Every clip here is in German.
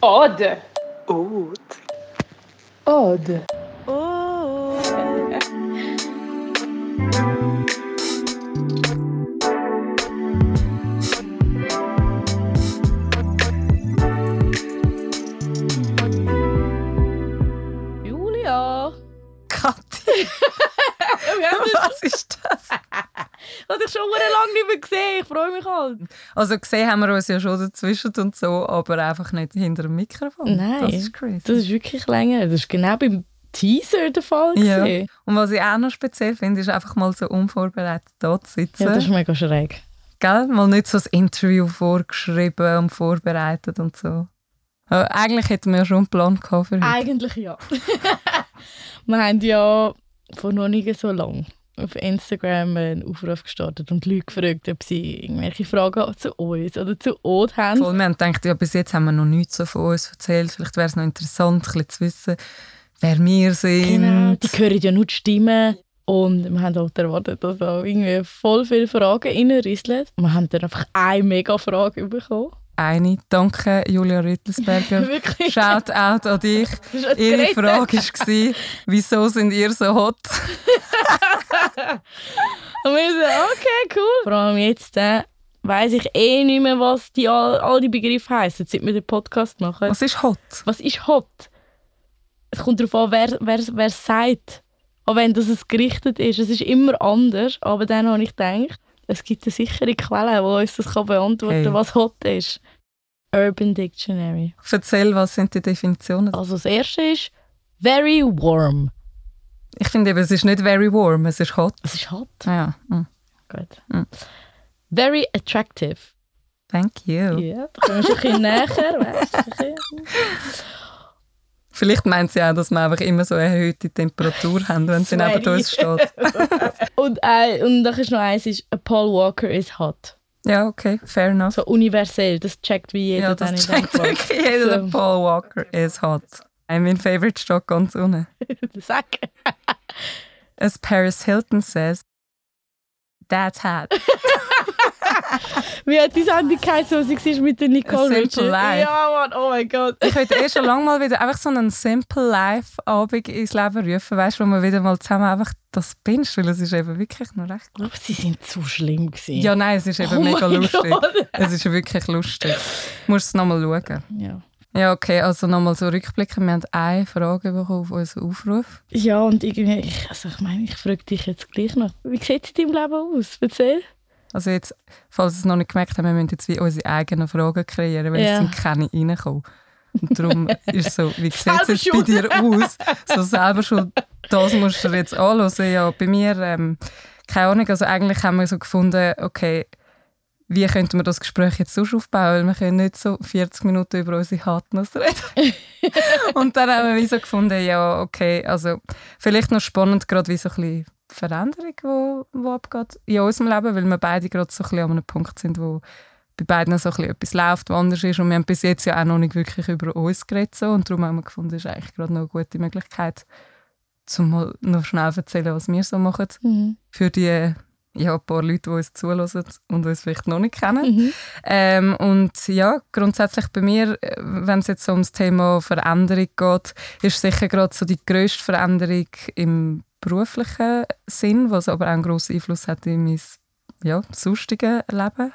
Ode. Oud. Ode. Oh. Julia. Kathi, Wir haben uns was ist das? Habe ich schon lange nicht mehr gesehen. Ich freue mich halt. Also gesehen haben wir uns ja schon dazwischen und so, aber einfach nicht hinter dem Mikrofon. Nein. Das ist crazy. Das ist wirklich länger. Das ist genau beim Teaser der Fall. ja. gewesen. Und was ich auch noch speziell finde, ist einfach mal so unvorbereitet da zu sitzen. ja, das ist mega schräg. Gell? Mal nicht so das Interview vorgeschrieben und vorbereitet und so. Aber eigentlich hätten wir ja schon einen Plan gehabt für heute. Eigentlich ja. wir haben ja vor noch nicht so lang auf Instagram einen Aufruf gestartet und Leute gefragt, ob sie irgendwelche Fragen zu uns oder zu Ode haben. Voll, wir haben gedacht, ja, bis jetzt haben wir noch nichts so von uns erzählt. Vielleicht wäre es noch interessant, ein bisschen zu wissen, wer wir sind. Genau, die hören ja nur die Stimmen. Und wir haben halt erwartet, dass da irgendwie voll viele Fragen reinrisseln. Wir haben dann einfach eine mega Frage bekommen. Eine, danke Julia Rüttelsberger. Wirklich. Shout out an dich. Ihre gerettet. Frage war, wieso sind ihr so hot? Und wir so, okay, cool. Vor allem jetzt äh, weiss ich eh nicht mehr, was die, all, all die Begriffe heissen, seit wir den Podcast machen. Was ist hot? Was ist hot? Es kommt darauf an, wer, wer, wer es sagt. Auch wenn das es gerichtet ist. Es ist immer anders. Aber dann habe ich gedacht, es gibt eine sichere Quelle, die uns das kann beantworten Hey. kann, was hot ist. Urban Dictionary. Erzähl, was sind die Definitionen? Also das erste ist very warm. Ich finde eben, es ist nicht very warm, es ist hot. Es ist hot. Ja, mm. Gut. Mm. Very attractive. thank you. Ja, da wir schon ein bisschen näher. Weißt, du. Vielleicht meint sie auch, dass wir einfach immer so eine erhöhte Temperatur haben, wenn sie neben uns steht. und, äh, und dann ist noch eins, ist, Paul Walker is hot. Ja, okay, fair enough. So universell, das checkt wie jeder ja, dann das checkt wirklich jeder. So. Paul Walker is hot. Mein Favorite steht ganz unten. Sag. As Paris Hilton says, that's hot. Wie hat die Sendung geheißen, was sie war mit der Nicole Simple Richard? Life. Ja, Mann, oh mein Gott. Ich würde eh schon lange mal wieder einfach so einen Simple Life Abend ins Leben rufen, weißt du, wo wir wieder mal zusammen einfach das binged, weil es ist eben wirklich noch recht gut. Aber sie sind zu schlimm gewesen. Ja, nein, es ist eben Oh mega lustig. Gott. Es ist wirklich lustig. Du musst es nochmal schauen. Ja. Ja, okay, also nochmal so rückblicken. Wir haben eine Frage bekommen auf unseren Aufruf. ja, und irgendwie, ich, also ich meine, ich frage dich jetzt gleich noch. Wie sieht es in deinem Leben aus? Erzähl. Also jetzt, falls Sie es noch nicht gemerkt haben, wir müssen jetzt wie unsere eigenen Fragen kreieren, weil Ja. es sind keine reingekommen. Und darum ist es so, wie sieht es bei dir aus? So selber schon, das musst du jetzt anhören. Ja, bei mir, ähm, keine Ahnung, also eigentlich haben wir so gefunden, okay, wie könnten wir das Gespräch jetzt sonst aufbauen, weil wir können nicht so 40 Minuten über unsere Hardness reden. Und dann haben wir so gefunden, ja, okay, also vielleicht noch spannend, gerade wie so ein bisschen Veränderung, die, die abgeht in unserem Leben, weil wir beide gerade so ein bisschen an einem Punkt sind, wo bei beiden so ein bisschen etwas läuft, was anders ist und wir haben bis jetzt ja auch noch nicht wirklich über uns geredet so, und darum haben wir gefunden, das ist eigentlich gerade noch eine gute Möglichkeit, zum mal noch schnell erzählen, was wir so machen, Mhm. für die ja, ein paar Leute, die uns zulassen und uns vielleicht noch nicht kennen. Mhm. Ähm, und ja, grundsätzlich bei mir, äh, wenn es jetzt so ums Thema Veränderung geht, ist sicher gerade so die grösste Veränderung im beruflichen Sinn, was aber auch einen grossen Einfluss hat in mein ja, sonstige Leben.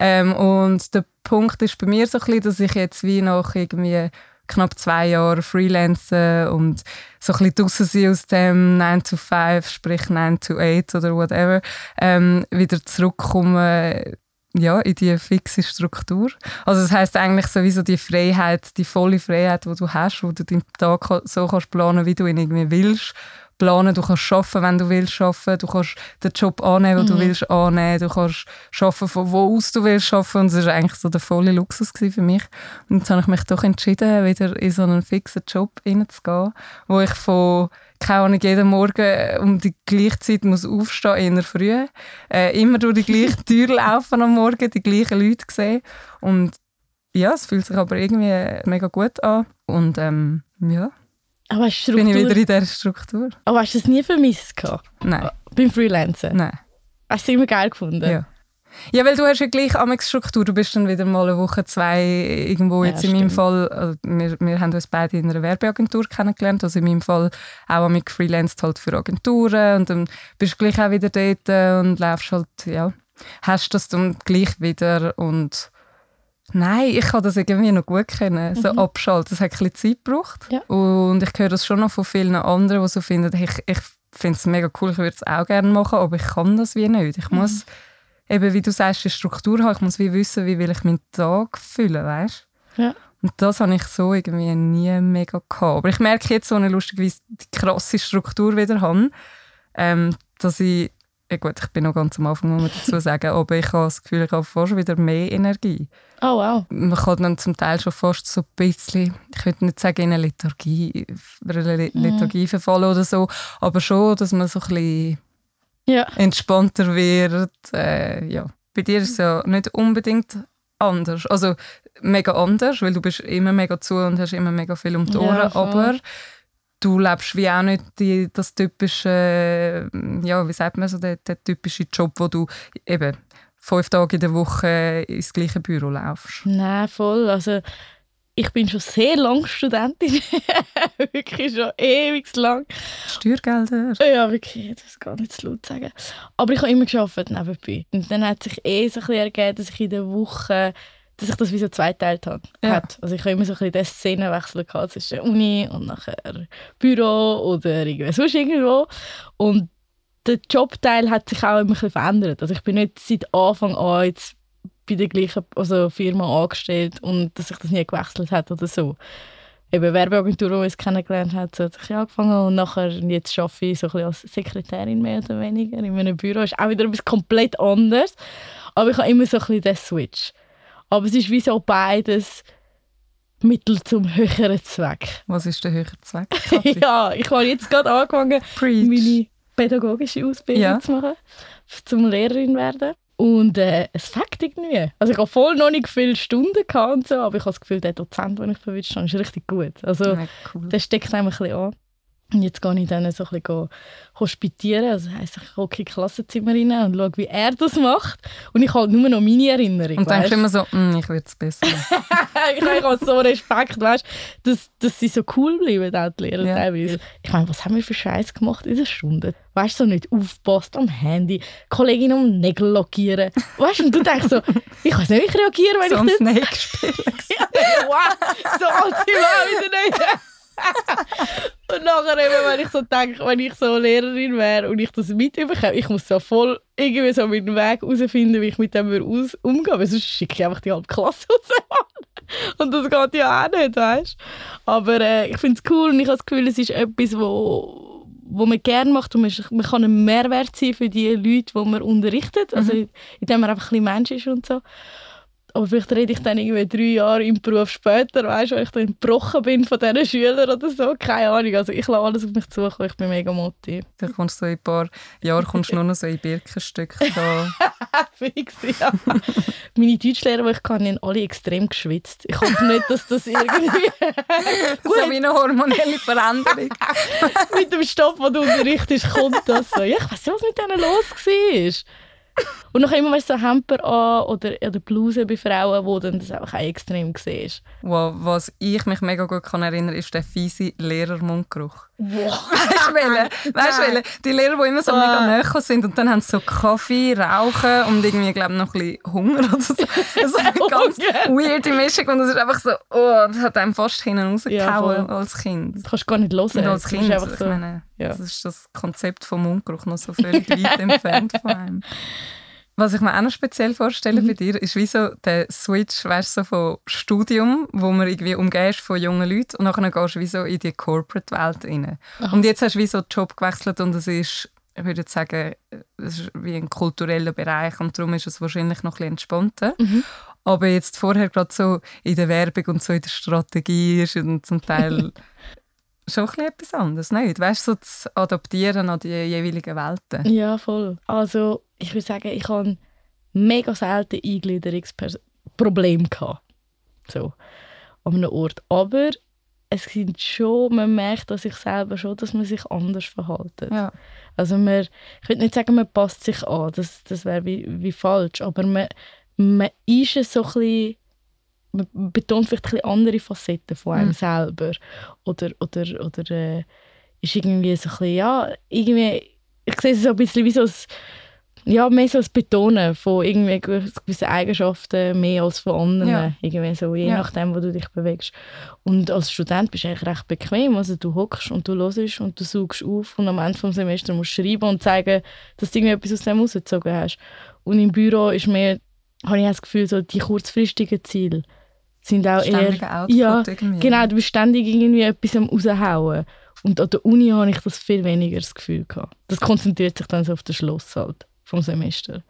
Ähm, und der Punkt ist bei mir so ein bisschen, dass ich jetzt wie nach irgendwie knapp zwei Jahren Freelancen und so ein bisschen draussen aus dem 9 to 5, sprich 9 to 8 oder whatever, ähm, wieder zurückkommen ja, in die fixe Struktur. Also das heißt eigentlich sowieso die Freiheit, die volle Freiheit, die du hast, wo du deinen Tag so kannst planen, wie du ihn irgendwie willst. Planen, du kannst arbeiten, wenn du willst arbeiten, du kannst den Job annehmen, den du willst annehmen, du kannst arbeiten, von wo aus du willst arbeiten und das war eigentlich so der volle Luxus für mich. Und jetzt habe ich mich doch entschieden, wieder in so einen fixen Job reinzugehen, wo ich von keine Ahnung, jeden Morgen um die gleiche Zeit muss aufstehen, eher früh. Äh, immer durch die gleiche Tür laufen am Morgen, die gleichen Leute sehen. Und ja, es fühlt sich aber irgendwie mega gut an. Und ähm, ja, Aber hast du bin ich Struktur- wieder in dieser Struktur. Aber hast du es nie vermisst gehabt? Nein, Beim Freelancen? nein, Hast du es immer geil gefunden? ja. Ja, weil du hast ja gleich Amex Struktur. Du bist dann wieder mal eine Woche, zwei irgendwo. Ja, Jetzt in meinem stimmt. Fall, also wir, wir haben uns beide in einer Werbeagentur kennengelernt. Also in meinem Fall auch mit freelanced halt für Agenturen. Und dann bist du gleich auch wieder dort und läufst halt, ja, hast das dann gleich wieder und Nein, ich kann das irgendwie noch gut kennen. So abschalten, das hat ein bisschen Zeit gebraucht. Ja. Und ich höre das schon noch von vielen anderen, die so finden, ich, ich finde es mega cool, ich würde es auch gerne machen, aber ich kann das wie nicht. Ich muss eben, wie du sagst, die Struktur haben. Ich muss wie wissen, wie will ich meinen Tag füllen, weißt? Ja. Und das habe ich so irgendwie nie mega gehabt. Aber ich merke jetzt, so eine lustigerweise die krasse Struktur wieder habe, ähm, dass ich, ja gut, ich bin noch ganz am Anfang, muss man dazu sagen, aber ich habe das Gefühl, ich habe fast wieder mehr Energie. Oh wow. Man kann dann zum Teil schon fast so ein bisschen, ich würde nicht sagen, in eine Lethargie, eine Le- Lethargie verfallen oder so, aber schon, dass man so ein bisschen Ja. entspannter wird. Äh, ja. Bei dir ist es ja nicht unbedingt anders. Also mega anders, weil du bist immer mega zu und hast immer mega viel um die Ja, Ohren. voll. aber du lebst wie auch nicht die, das typische, äh, ja, wie sagt man so, der, der typische Job, wo du eben fünf Tage in der Woche ins gleiche Büro laufst. Nein, voll. Also, ich bin schon sehr lange Studentin. wirklich schon ewig lang. Steuergelder. Ja, wirklich, das gar nicht zu laut sagen. Aber ich habe immer gearbeitet nebenbei. Und dann hat sich eh so ein bisschen ergeben, dass ich in der Woche dass ich das wie so zweiteilt habe. Ja. Hat. Also ich habe immer so ein bisschen den Szenenwechsel gehabt zwischen Uni und nachher Büro oder irgendwie sonst irgendwo. Und der Jobteil hat sich auch immer ein bisschen verändert. Also ich bin nicht seit Anfang an jetzt bei der gleichen also Firma angestellt und dass sich das nie gewechselt hat oder so. Eben Werbeagentur, die uns kennengelernt hat, so hat sich angefangen und nachher jetzt arbeite ich so ein bisschen als Sekretärin mehr oder weniger in einem Büro. Ist auch wieder etwas komplett anderes. Aber ich habe immer so ein bisschen den Switch. Aber es ist wie so beides Mittel zum höheren Zweck. Was ist der höhere Zweck? Ja, ich habe jetzt gerade angefangen, Preach. meine pädagogische Ausbildung Ja. zu machen, zum Lehrerin werden. Und äh, es fängt irgendwie. Also ich habe voll noch nicht viele Stunden gehabt und so, aber ich habe das Gefühl, der Dozent, den ich verwünscht habe, ist richtig gut. Also Mega cool. der steckt einem ein bisschen an. Und jetzt gehe ich dann so ein bisschen hospitieren. Also heisst, ich gucke in Klassenzimmer rein und schaue, wie er das macht. Und ich habe nur noch meine Erinnerung. Und denkst immer so, «Mm, ich würde es besser ich habe so Respekt, weißt, dass, dass sie so cool bleiben, auch die Lehrer Ja. teilweise. Ich meine, was haben wir für Scheiß gemacht in der Stunde? Weißt du, so nicht aufpasst am Handy, Kollegin um Nägel lackieren. Weißt du, und du denkst so, ich weiß nicht, wie ich reagiere, wenn so ich Snake spielen. das... wow, so alt sind wir wieder nicht. und nachher eben, wenn ich so denke, wenn ich so Lehrerin wäre und ich das mitbekomme, ich muss so voll irgendwie so meinen Weg herausfinden, wie ich mit dem aus umgehen weil sonst schicke ich einfach die halbe Klasse raus. Und das geht ja auch nicht, weißt Aber äh, ich finde es cool und ich habe das Gefühl, es ist etwas, wo, wo man gerne macht und man, man kann ein Mehrwert sein für die Leute, die man unterrichtet, also indem man einfach ein bisschen Mensch ist und so. Aber vielleicht rede ich dann irgendwie drei Jahre im Beruf später, weißt du, wenn ich dann gebrochen bin von diesen Schülern oder so. Keine Ahnung. Also ich lasse alles auf mich zukommen. Ich bin mega motiviert. Dann kommst du so in ein paar Jahren kommst du nur noch so in Birkenstücke da. Fix, ja. Meine Deutschlehrer, die ich kann, haben alle extrem geschwitzt. Ich hoffe nicht, dass das irgendwie so wie eine hormonelle Veränderung. mit dem Stoff, den du unterrichtest, kommt das so. Ja, ich weiß nicht, was mit denen los war. Und noch immer weißt, du, so Hemper an oder, oder Bluse bei Frauen, wo dann das einfach auch extrem siehst. Wow, was ich mich mega gut kann erinnern ist der fiese Lehrermundgeruch. Wow. Weißt du, welchen? Weißt du? Die Lehrer, die immer so mega Ah. nahe sind und dann haben sie so Kaffee, Rauchen und irgendwie, glaube noch ein bisschen Hunger oder so. So eine ganz weirde Mischung und das ist einfach so, oh, das hat einem fast hinten rausgehauen voll. als Kind. Das kannst du gar nicht hören. Und als Das Kind, ist einfach ich so. meine, ja. das ist das Konzept vom Mundgeruch noch so völlig weit entfernt von einem. Was ich mir auch noch speziell vorstelle Mhm. bei dir, ist wie so der Switch, weißt so von Studium, wo man irgendwie umgeben ist von jungen Leuten und nachher gehst du wie so in die Corporate-Welt rein. Und jetzt hast du wie so den Job gewechselt und es ist, ich würde sagen, es ist wie ein kultureller Bereich und darum ist es wahrscheinlich noch ein bisschen entspannter. Mhm. Aber jetzt vorher gerade so in der Werbung und so in der Strategie ist und zum Teil schon ein bisschen etwas anderes, nicht? Weißt du, so zu adaptieren an die jeweiligen Welten. Ja, voll. Also, ich würde sagen, ich habe mega selten Eingliederungsprobleme gehabt. So, an einem Ort. Aber es sind schon, man merkt an sich selber schon, dass man sich anders verhält. Ja. Also man, ich würde nicht sagen, man passt sich an, das, das wäre wie, wie falsch, aber man, man ist es so ein bisschen, man betont vielleicht ein bisschen andere Facetten von einem Mhm. selber oder, oder, oder äh, ist irgendwie so ein bisschen, ja, irgendwie, ich sehe es so ein bisschen wie so ein, ja, mehr so das Betonen von irgendwie gewissen Eigenschaften mehr als von anderen. Ja. Irgendwie so, je Ja. nachdem, wo du dich bewegst. Und als Student bist du eigentlich recht bequem. Also du hockst und du hörst und du saugst auf und am Ende des Semesters musst du schreiben und zeigen, dass du irgendwie etwas aus dem rausgezogen hast. Und im Büro ist mehr, habe ich das Gefühl, so die kurzfristigen Ziele sind auch Ständiger eher... Output ja, irgendwie. Genau, du bist ständig irgendwie etwas am raushauen. Und an der Uni habe ich das viel weniger das Gefühl gehabt. Das konzentriert sich dann so auf den Schluss halt vom Semester.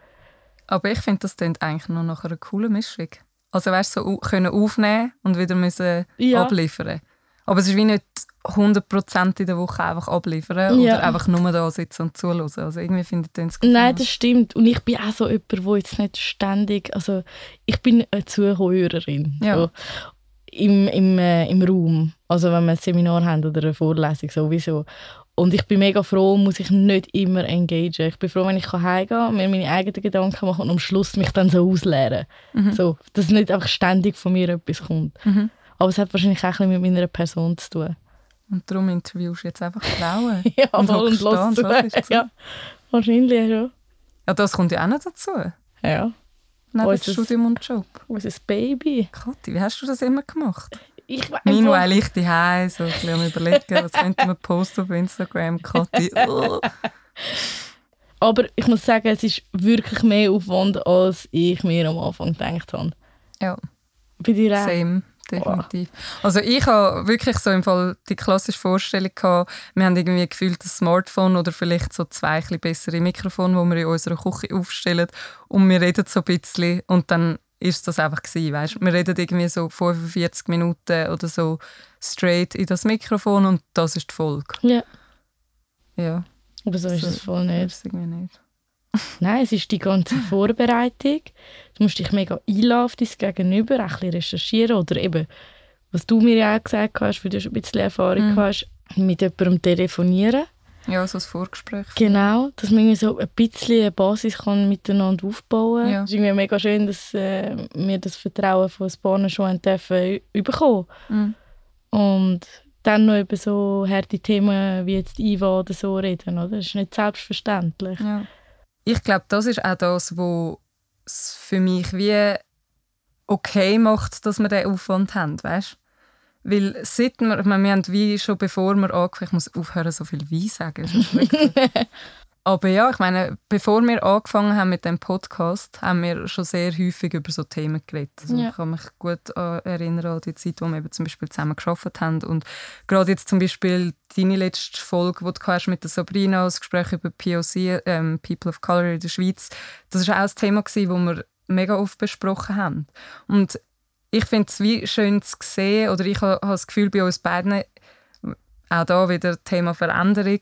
Aber ich finde, das klingt eigentlich noch nach einer coolen Mischung. Also weißt du, so können aufnehmen und wieder müssen Ja. abliefern. Aber es ist wie nicht 100% in der Woche einfach abliefern Ja. oder einfach nur da sitzen und zuhören. Also irgendwie finde ich das gut. Nein, das stimmt. Und ich bin auch so jemand, der jetzt nicht ständig, also ich bin eine Zuhörerin. Ja. So, im, im, äh, Im Raum. Also wenn wir ein Seminar haben oder eine Vorlesung sowieso. Und ich bin mega froh, muss ich nicht immer engagieren. Ich bin froh, wenn ich heimgehen kann, mir meine eigenen Gedanken machen und am Schluss mich dann so ausleeren. So, dass nicht einfach ständig von mir etwas kommt. Mhm. Aber es hat wahrscheinlich auch mit meiner Person zu tun. Und darum interviewst du jetzt einfach Frauen. ja, Und und los und zu. Ja, wahrscheinlich schon. Ja, das kommt ja auch noch dazu. Ja, Neben Unser- Studium und Job. unser Baby. Kathi, wie hast du das immer gemacht? Ich weiß Meanwhile, ich daheim so ein bisschen am überlegen, was könnte man posten auf Instagram. Kathi, oh. Aber ich muss sagen, es ist wirklich mehr Aufwand, als ich mir am Anfang gedacht habe. Ja. Bei dir auch? Same, definitiv. Also ich habe wirklich so im Fall die klassische Vorstellung gehabt, wir haben irgendwie gefühlt ein Smartphone oder vielleicht so zwei ein bisschen bessere Mikrofone, die wir in unserer Küche aufstellen und wir reden so ein bisschen und dann ist das einfach gewesen, weißt? Wir reden irgendwie so 45 Minuten oder so straight in das Mikrofon und das ist die Folge. Ja, Ja, aber so ist So- es voll nicht. ist irgendwie nicht. Nein, es ist die ganze Vorbereitung. Du musst dich mega einladen auf dein Gegenüber, ein bisschen recherchieren oder eben, was du mir ja auch gesagt hast, weil du schon ein bisschen Erfahrung Mhm. hast, mit jemandem telefonieren. Ja, so ein Vorgespräch. Genau, dass man irgendwie so ein bisschen eine Basis kann miteinander aufbauen kann. Ja. Es ist irgendwie mega schön, dass äh, wir das Vertrauen von paar schon dürfen bekommen. Mhm. Und dann noch über so harte Themen wie jetzt IVA oder so reden, oder? Das ist nicht selbstverständlich. Ja. Ich glaube, das ist auch das, was es für mich wie okay macht, dass wir diesen Aufwand haben, weißt? Weil seit wir, ich meine, wir haben wie schon bevor wir angefangen, ich muss aufhören, so viel «wie» sagen. Aber ja, ich meine, bevor wir angefangen haben mit dem Podcast, haben wir schon sehr häufig über so Themen geredet. Also Ja. Ich kann mich gut erinnern an die Zeit, wo wir eben zum Beispiel zusammen gearbeitet haben. Und gerade jetzt zum Beispiel deine letzte Folge, die du hast mit der Sabrina, das Gespräch über POC, ähm, People of Color in der Schweiz, das war auch ein Thema, das wir mega oft besprochen haben. Und ich finde es wie schön zu sehen, oder ich habe das Gefühl bei uns beiden, auch da wieder Thema Veränderung,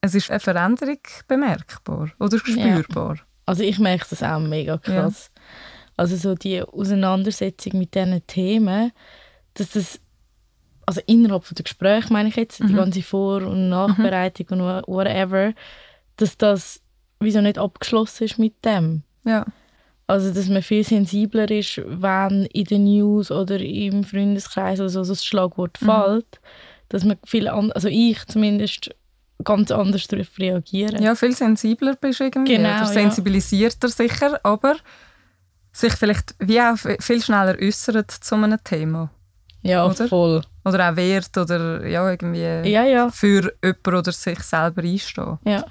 es ist eine Veränderung bemerkbar oder spürbar. Also ich merke das auch mega krass. Also so die Auseinandersetzung mit diesen Themen, dass das, also innerhalb von der Gespräche meine ich jetzt, die ganze Vor- und Nachbereitung und wha- whatever, dass das wieso nicht abgeschlossen ist mit dem. Ja. Also, dass man viel sensibler ist, wenn in den News oder im Freundeskreis oder so, das Schlagwort fällt, dass man viel an also ich zumindest ganz anders darauf reagieren. ja, viel sensibler bist du irgendwie. Genau, oder ja. sensibilisierter sicher, aber sich vielleicht wie auch viel schneller äußert zu einem Thema. Ja, Oder? voll. Oder auch wert oder ja, irgendwie Ja, ja, für jemanden oder sich selber einstehen. ja.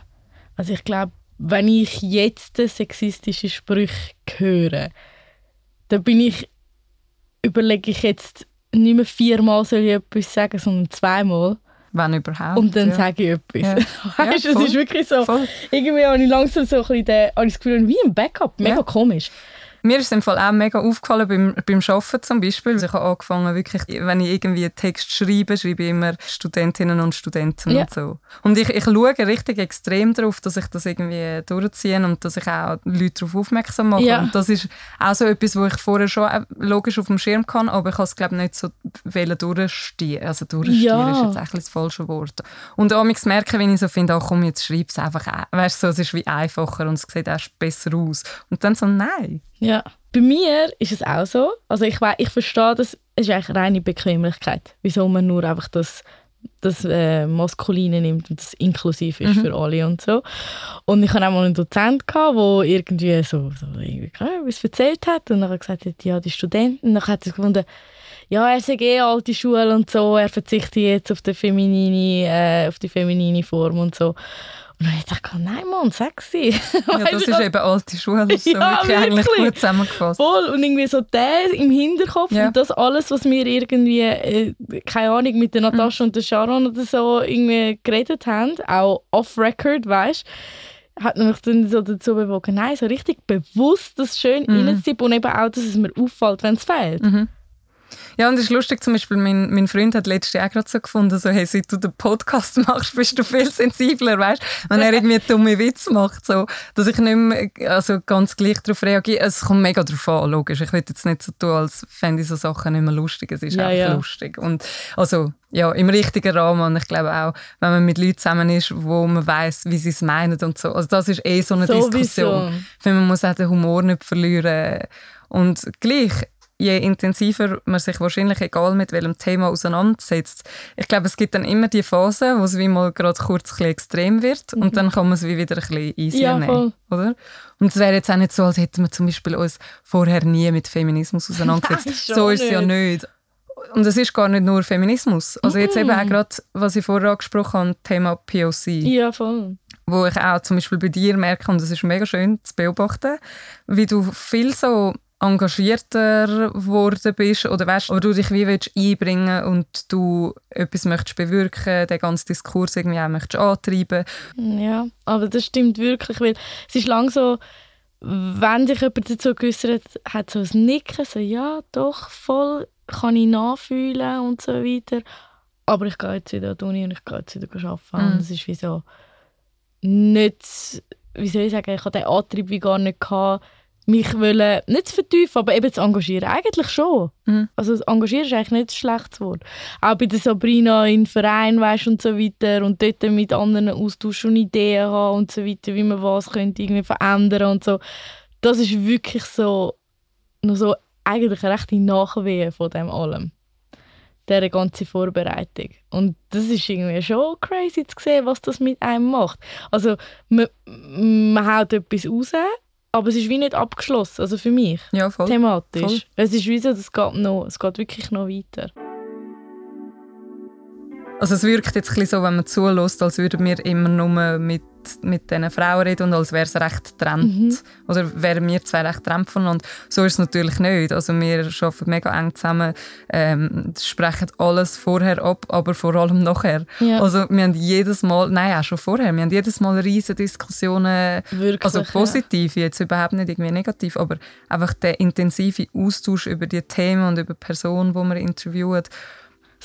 Also ich glaube, wenn ich jetzt sexistische Sprüche höre, dann bin ich, überlege ich jetzt nicht mehr viermal soll ich etwas sagen, sondern zweimal. Wenn überhaupt. Und dann ja. sage ich etwas. Ja. Weißt du, Ja, es voll. ist wirklich so. Voll. Irgendwie habe ich langsam so ein bisschen den, das Gefühl, wie ein Backup. Mega komisch. Mir ist es im Fall auch mega aufgefallen beim, beim Arbeiten zum Beispiel. Also ich habe angefangen, wirklich, wenn ich irgendwie einen Text schreibe, schreibe ich immer Studentinnen und Studenten Ja. und so. Und ich, ich schaue richtig extrem darauf, dass ich das irgendwie durchziehe und dass ich auch Leute darauf aufmerksam mache. Ja. Und das ist auch so etwas, wo ich vorher schon auch logisch auf dem Schirm kann, aber ich habe es glaube nicht so durchstehen. Also durchstehen Ja. ist jetzt eigentlich das falsche Wort. Und amigs merke, wenn ich so finde, ach komm, jetzt schreib es einfach. auch. Weißt du, so, es ist wie einfacher und es sieht auch besser aus. Und dann so, nein. Ja. Bei mir ist es auch so. Also ich, ich verstehe, das es ist eigentlich reine Bequemlichkeit. Wieso man nur einfach das, das äh, Maskuline nimmt und das inklusiv ist für alle und so. Und ich hatte auch mal einen Dozent, der irgendwie so, so irgendwie etwas erzählt hat und dann hat er gesagt, hat, ja, die Studenten. Und dann hat er gefunden, ja, er sei eh alte Schule und so, er verzichtet jetzt auf die feminine, äh, auf die feminine Form und so. Und dann habe ich gedacht, nein Mann, sexy. Ja, das ist eben alte Schule. Das ist so Ja, wirklich eigentlich wirklich. gut zusammengefasst. Voll. Und irgendwie so der im Hinterkopf Ja. und das alles, was wir irgendwie, äh, keine Ahnung, mit der Natascha und der Sharon oder so irgendwie geredet haben, auch off-record, weißt hat mich dann so dazu bewogen, nein, so richtig bewusst das schön Mhm. reinzuziehen und eben auch, dass es mir auffällt, wenn es fehlt. Ja, und es ist lustig, zum Beispiel, mein, mein Freund hat letztes Jahr gerade so gefunden, so, hey, seit du den Podcast machst, bist du viel sensibler, weißt Wenn er irgendwie dumme Witze macht, so, dass ich nicht mehr also ganz gleich darauf reagiere. Es kommt mega darauf an, logisch. Ich will jetzt nicht so tun, als fände ich so Sachen nicht mehr lustig. Es ist Ja, auch ja. lustig. Und also, ja, im richtigen Rahmen. Und ich glaube auch, wenn man mit Leuten zusammen ist, wo man weiß, wie sie es meinen und so. Also das ist eh so eine Sowieso. Diskussion. Ich finde, man muss auch den Humor nicht verlieren. Und gleich, je intensiver man sich wahrscheinlich, egal mit welchem Thema auseinandersetzt, ich glaube, es gibt dann immer die Phase, wo es wie mal gerade kurz ein extrem wird und dann kann man es wie wieder ein bisschen Mhm. Ja, nehmen. Oder? Und es wäre jetzt auch nicht so, als hätten wir zum Beispiel uns vorher nie mit Feminismus auseinandergesetzt. Nein, so ist es ja nicht. Und es ist gar nicht nur Feminismus. Also jetzt eben Mhm. auch gerade, was ich vorher angesprochen habe, Thema POC Ja, voll. wo ich auch zum Beispiel bei dir merke, und es ist mega schön zu beobachten, wie du viel so engagierter geworden bist oder weißt, oder du dich wie willst einbringen und du etwas möchtest bewirken, den ganzen Diskurs irgendwie auch möchtest antreiben. Ja, aber das stimmt wirklich, weil es ist lang so, wenn sich jemand dazu geäußert hat, so ein Nicken, so ja, doch, voll, kann ich nachfühlen und so weiter. Aber ich gehe jetzt wieder an die Uni und ich gehe jetzt wieder arbeiten. Mhm. Und es ist wie so, nicht, wie soll ich sagen, ich hatte den Antrieb wie gar nicht gehabt, mich wollen, nicht zu vertiefen, aber eben zu engagieren. Eigentlich schon. Mhm. Also engagieren ist eigentlich nicht ein schlechtes Wort. Auch bei der Sabrina im Verein weißt, und so weiter und dort mit anderen austauschen und Ideen haben und so weiter, wie man was könnte irgendwie verändern und so. Das ist wirklich so, noch so eigentlich eine rechte Nachwehe von dem allem. Diese ganze Vorbereitung. Und das ist irgendwie schon crazy zu sehen, was das mit einem macht. Also man, man haut etwas raus, aber es ist wie nicht abgeschlossen, also für mich Ja, voll. thematisch. voll. Es ist wie so, das geht, noch, es geht wirklich noch weiter. Also es wirkt jetzt ein bisschen so, wenn man zulässt, als würden wir immer nur mit, mit diesen Frauen reden und als wäre es recht getrennt. Mhm. Oder wären wir zwei recht getrennt voneinander. So ist es natürlich nicht. Also wir arbeiten mega eng zusammen, ähm, sprechen alles vorher ab, aber vor allem nachher. Ja. Also wir haben jedes Mal, nein, auch schon vorher, wir haben jedes Mal riesige Diskussionen, Wirklich, also ja. positiv, jetzt überhaupt nicht irgendwie negativ, aber einfach der intensive Austausch über die Themen und über die Person, die man interviewt.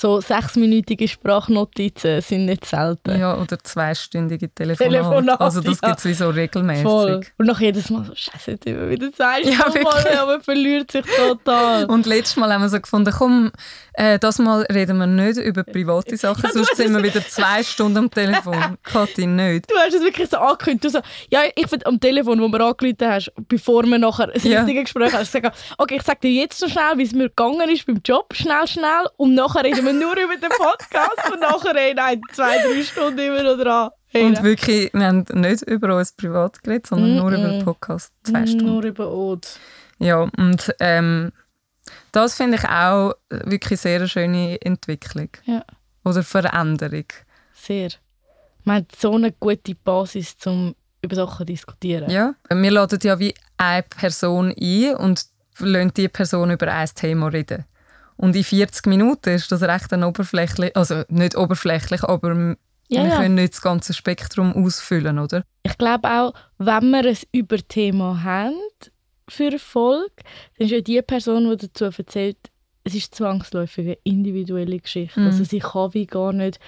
So sechsminütige Sprachnotizen sind nicht selten. Ja, oder zweistündige Telefonate. Telefonate, also das ja. gibt es wie so regelmäßig. Voll. Und nach jedes Mal so, Scheiße, jetzt immer wieder zwei Ja. Mann, aber verliert sich total. Und letztes Mal haben wir so gefunden, komm, äh, das Mal reden wir nicht über private Sachen, Ja, sonst sind wir wieder zwei Stunden am Telefon. Kathi, nicht. Du hast es wirklich so angekündigt. Du so, ja, ich finde am Telefon, wo mir angerufen hast, bevor wir nachher ein Ja. richtiges Gespräch haben, gesagt, okay, ich sage dir jetzt noch schnell, wie es mir gegangen ist beim Job, schnell, schnell. Und nachher reden wir nur über den Podcast und nachher hey, nein, zwei, drei Stunden immer noch dran. Hey, Und wirklich, wir haben nicht über uns privat geredet, sondern nur über den. Podcast. Zwei Stunden. Nur über Ode. Ja, und ähm, das finde ich auch wirklich sehr eine schöne Entwicklung. Ja. Oder Veränderung. Sehr. Man hat so eine gute Basis, um über Sachen zu diskutieren. Ja. Wir laden ja wie eine Person ein und lassen die Person über ein Thema reden. Und in 40 Minuten ist das recht ein oberflächlich, also nicht oberflächlich, aber Ja, wir können nicht das ganze Spektrum ausfüllen, oder? Ich glaube auch, wenn wir ein Überthema haben, für Erfolg, dann ist ja die Person, die dazu erzählt, es ist zwangsläufig eine individuelle Geschichte. Mhm. Also sie kann wie gar nicht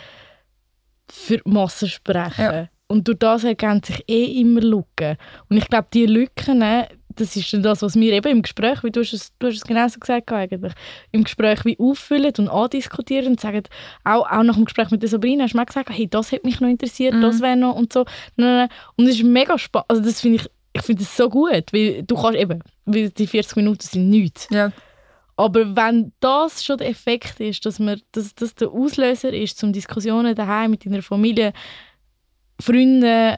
für die Masse sprechen. Ja. Und durch das ergänzen sich eh immer Lücken. Und ich glaube, die Lücken, ne, das ist dann das, was wir eben im Gespräch, wie du hast es, du hast es genau so gesagt eigentlich, im Gespräch wie auffüllen und andiskutieren und sagen, auch, auch nach dem Gespräch mit der Sabrina hast du mir gesagt, hey, das hat mich noch interessiert, das wäre noch und so. Und es ist mega spannend, also das finde ich, ich finde es so gut, weil du kannst eben, weil die 40 Minuten sind nichts. Ja. Aber wenn das schon der Effekt ist, dass, man, dass das der Auslöser ist, zum Diskussionen daheim mit deiner Familie, Freunden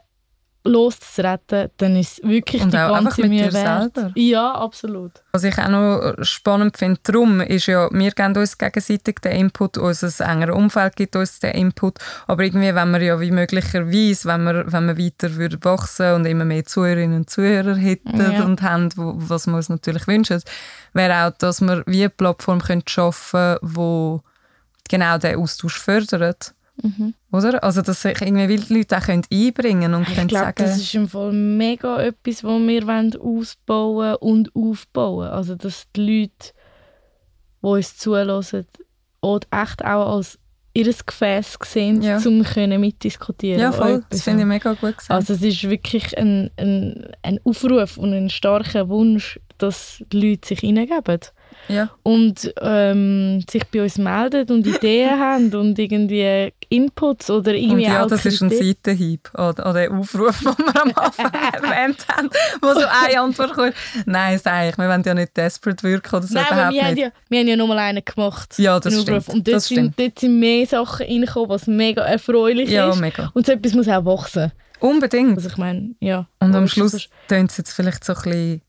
loszutreten, dann ist es wirklich Und die auch einfach ganze mit Mühe dir wert. selber. Ja, absolut. Was ich auch noch spannend finde, darum ist ja, wir geben uns gegenseitig den Input, unser engeres Umfeld gibt uns den Input, aber irgendwie, wenn wir ja wie möglicherweise, wenn wir, wenn wir weiter würden wachsen und immer mehr Zuhörerinnen und Zuhörer hätten Ja. und haben, was wir uns natürlich wünschen, wäre auch, dass wir wie eine Plattform können schaffen können, die genau diesen Austausch fördert. Mhm. Oder? Also, dass sich irgendwie die Leute auch können einbringen können und Ich können glaube, sagen, das ist im Fall mega etwas, was wir wollen ausbauen und aufbauen Also, dass die Leute, die uns zulassen, auch echt auch als ihr Gefäß sehen, Ja. um können mitdiskutieren ja, und voll, etwas das finde ich mega gut gesagt. Also es ist wirklich ein, ein, ein Aufruf und ein starker Wunsch, dass die Leute sich hineingeben ja. und ähm, sich bei uns melden und Ideen haben und irgendwie Inputs oder Und irgendwie ja, auch das ist ein Kritik. Seitenhieb an, an den Aufruf, den wir am Anfang erwähnt haben, wo so eine Antwort kommt. Nein, sag ich, wir wollen ja nicht desperate wirken oder so, Nein, überhaupt wir haben, nicht. ja, wir haben ja nur mal einen gemacht. Ja, das stimmt, Und dort, das sind, dort sind mehr Sachen reingekommen, was mega erfreulich Ja, ist. mega. Und so etwas muss auch wachsen. Unbedingt. Also ich meine, ja. Und am Schluss tönt es jetzt vielleicht so ein bisschen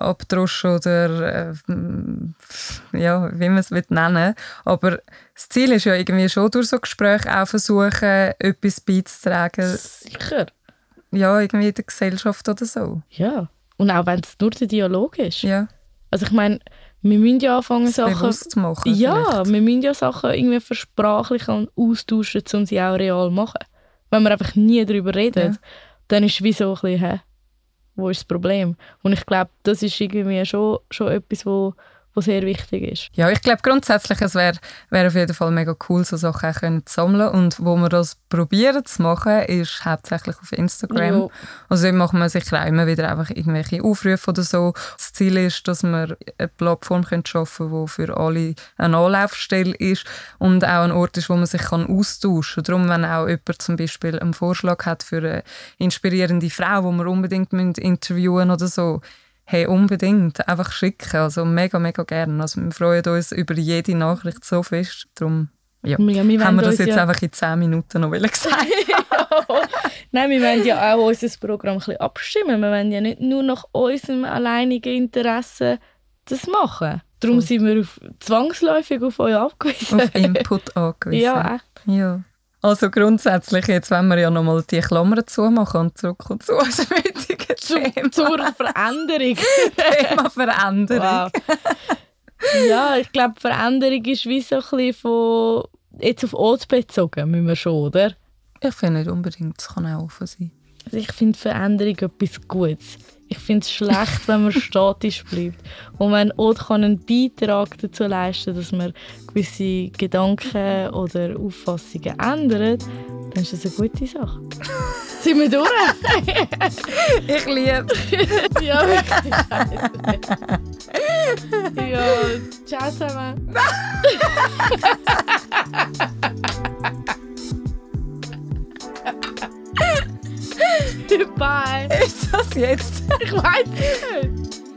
abdroschen oder äh, ja, wie man es will nennen Aber das Ziel ist ja irgendwie schon durch so Gespräche auch versuchen, etwas beizutragen, Sicher. ja, irgendwie in der Gesellschaft oder so. Ja. Und auch wenn es nur der Dialog ist. Ja, Also ich meine, wir müssen ja anfangen, das Sachen... zu machen. Ja, vielleicht. wir müssen ja Sachen irgendwie versprachlichen und austauschen, um sie auch real zu machen. Wenn wir einfach nie darüber reden, Ja. dann ist es wie so ein bisschen, wo ist das Problem? Und ich glaube, das ist irgendwie schon, schon etwas, wo, wo sehr wichtig ist. Ja, ich glaube grundsätzlich, es wäre wär auf jeden Fall mega cool, so Sachen auch können zu sammeln. Und wo wir das probieren zu machen, ist hauptsächlich auf Instagram. Ja. Also dort machen wir sicher auch immer wieder einfach irgendwelche Aufrufe oder so. Das Ziel ist, dass wir eine Plattform können schaffen können, die für alle eine Anlaufstelle ist und auch ein Ort ist, wo man sich kann austauschen kann. Darum, wenn auch jemand zum Beispiel einen Vorschlag hat für eine inspirierende Frau, die wir unbedingt müssen interviewen oder so, hey, unbedingt, einfach schicken. Also mega, mega gerne. Also wir freuen uns über jede Nachricht so fest. Darum ja. Ja, wir haben wir das jetzt ja- einfach in 10 Minuten noch gesagt. Nein, wir wollen ja auch unser Programm ein bisschen abstimmen. Wir wollen ja nicht nur nach unserem alleinigen Interesse das machen. Darum sind wir auf, zwangsläufig auf euch abgewiesen. auf Input angewiesen. Ja, echt. Ja. Also grundsätzlich, jetzt wenn wir ja nochmal die Klammern zumachen und zurückkommen zu unserem heutigen Thema, Zur Veränderung. Thema Veränderung. Wow. ja, ich glaube, Veränderung ist wie so ein bisschen von jetzt auf Ort bezogen, müssen wir schon, oder? Ich finde nicht unbedingt, es kann auch offen sein. Also ich finde Veränderung etwas Gutes. Ich finde es schlecht, wenn man statisch bleibt. Und wenn Ort kann einen Beitrag dazu leisten dass man gewisse Gedanken oder Auffassungen ändert, dann ist das eine gute Sache. Sind wir durch? Ich liebe ja, wirklich. ja, ciao zusammen. Bye. Ist das jetzt? Ich weiß nicht.